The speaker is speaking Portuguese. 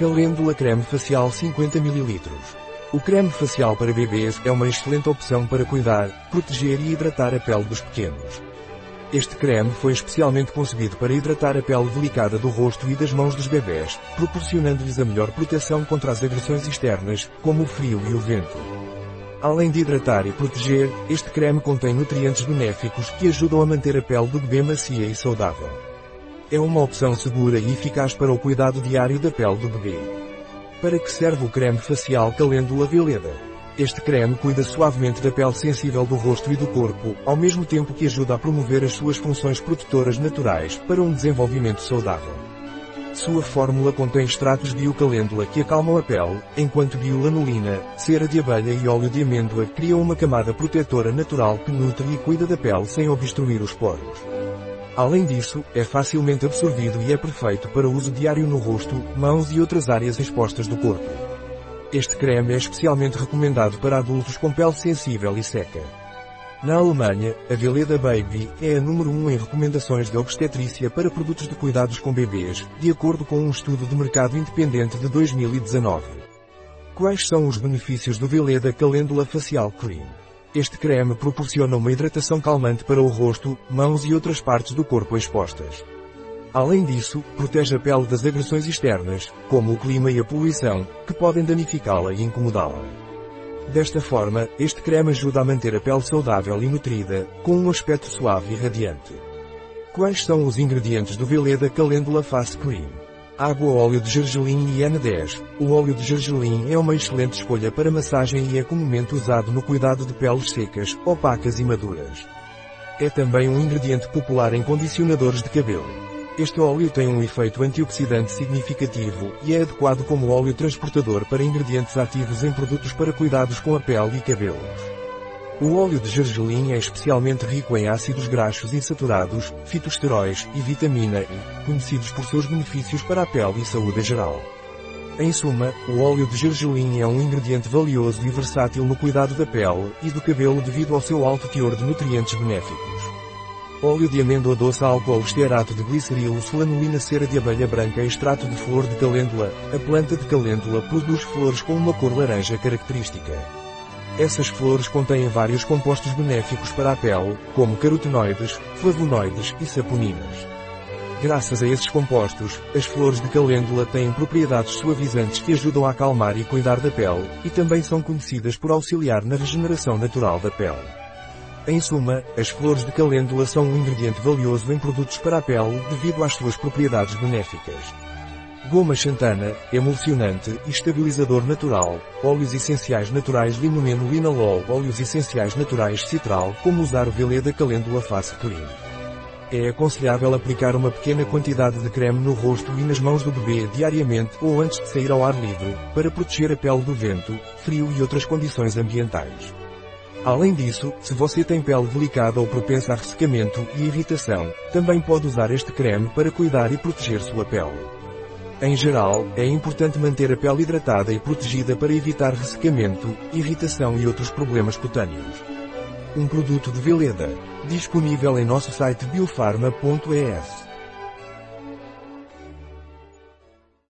Calêndula Creme Facial 50 ml. O creme facial para bebês é uma excelente opção para cuidar, proteger e hidratar a pele dos pequenos. Este creme foi especialmente concebido para hidratar a pele delicada do rosto e das mãos dos bebês, proporcionando-lhes a melhor proteção contra as agressões externas, como o frio e o vento. Além de hidratar e proteger, este creme contém nutrientes benéficos que ajudam a manter a pele do bebê macia e saudável. É uma opção segura e eficaz para o cuidado diário da pele do bebê. Para que serve o creme facial Calêndula Violeta? Este creme cuida suavemente da pele sensível do rosto e do corpo, ao mesmo tempo que ajuda a promover as suas funções protetoras naturais para um desenvolvimento saudável. Sua fórmula contém extratos de eucalêndula que acalmam a pele, enquanto biolanolina, cera de abelha e óleo de amêndoa criam uma camada protetora natural que nutre e cuida da pele sem obstruir os poros. Além disso, é facilmente absorvido e é perfeito para uso diário no rosto, mãos e outras áreas expostas do corpo. Este creme é especialmente recomendado para adultos com pele sensível e seca. Na Alemanha, a Veleda Baby é a número 1 em recomendações de obstetrícia para produtos de cuidados com bebês, de acordo com um estudo de mercado independente de 2019. Quais são os benefícios do Veleda Calêndula Facial Cream? Este creme proporciona uma hidratação calmante para o rosto, mãos e outras partes do corpo expostas. Além disso, protege a pele das agressões externas, como o clima e a poluição, que podem danificá-la e incomodá-la. Desta forma, este creme ajuda a manter a pele saudável e nutrida, com um aspecto suave e radiante. Quais são os ingredientes do Veleda Calêndula Face Cream? Água óleo de gergelim e N10. O óleo de gergelim é uma excelente escolha para massagem e é comumente usado no cuidado de peles secas, opacas e maduras. É também um ingrediente popular em condicionadores de cabelo. Este óleo tem um efeito antioxidante significativo e é adequado como óleo transportador para ingredientes ativos em produtos para cuidados com a pele e cabelos. O óleo de gergelim é especialmente rico em ácidos graxos insaturados, fitosteróis e vitamina E, conhecidos por seus benefícios para a pele e saúde geral. Em suma, o óleo de gergelim é um ingrediente valioso e versátil no cuidado da pele e do cabelo devido ao seu alto teor de nutrientes benéficos. Óleo de amêndoa doce álcool estearato de glicerilo solanolina cera de abelha branca extrato de flor de calêndula. A planta de calêndula produz flores com uma cor laranja característica. Essas flores contêm vários compostos benéficos para a pele, como carotenoides, flavonoides e saponinas. Graças a esses compostos, as flores de calêndula têm propriedades suavizantes que ajudam a acalmar e cuidar da pele, e também são conhecidas por auxiliar na regeneração natural da pele. Em suma, as flores de calêndula são um ingrediente valioso em produtos para a pele devido às suas propriedades benéficas. Goma xantana, emulsionante e estabilizador natural, óleos essenciais naturais limoneno linalol, óleos essenciais naturais citral, como usar Veleda Calêndula Face Cream. É aconselhável aplicar uma pequena quantidade de creme no rosto e nas mãos do bebê diariamente ou antes de sair ao ar livre, para proteger a pele do vento, frio e outras condições ambientais. Além disso, se você tem pele delicada ou propensa a ressecamento e irritação, também pode usar este creme para cuidar e proteger sua pele. Em geral, é importante manter a pele hidratada e protegida para evitar ressecamento, irritação e outros problemas cutâneos. Um produto de Veleda. Disponível em nosso site biofarma.es.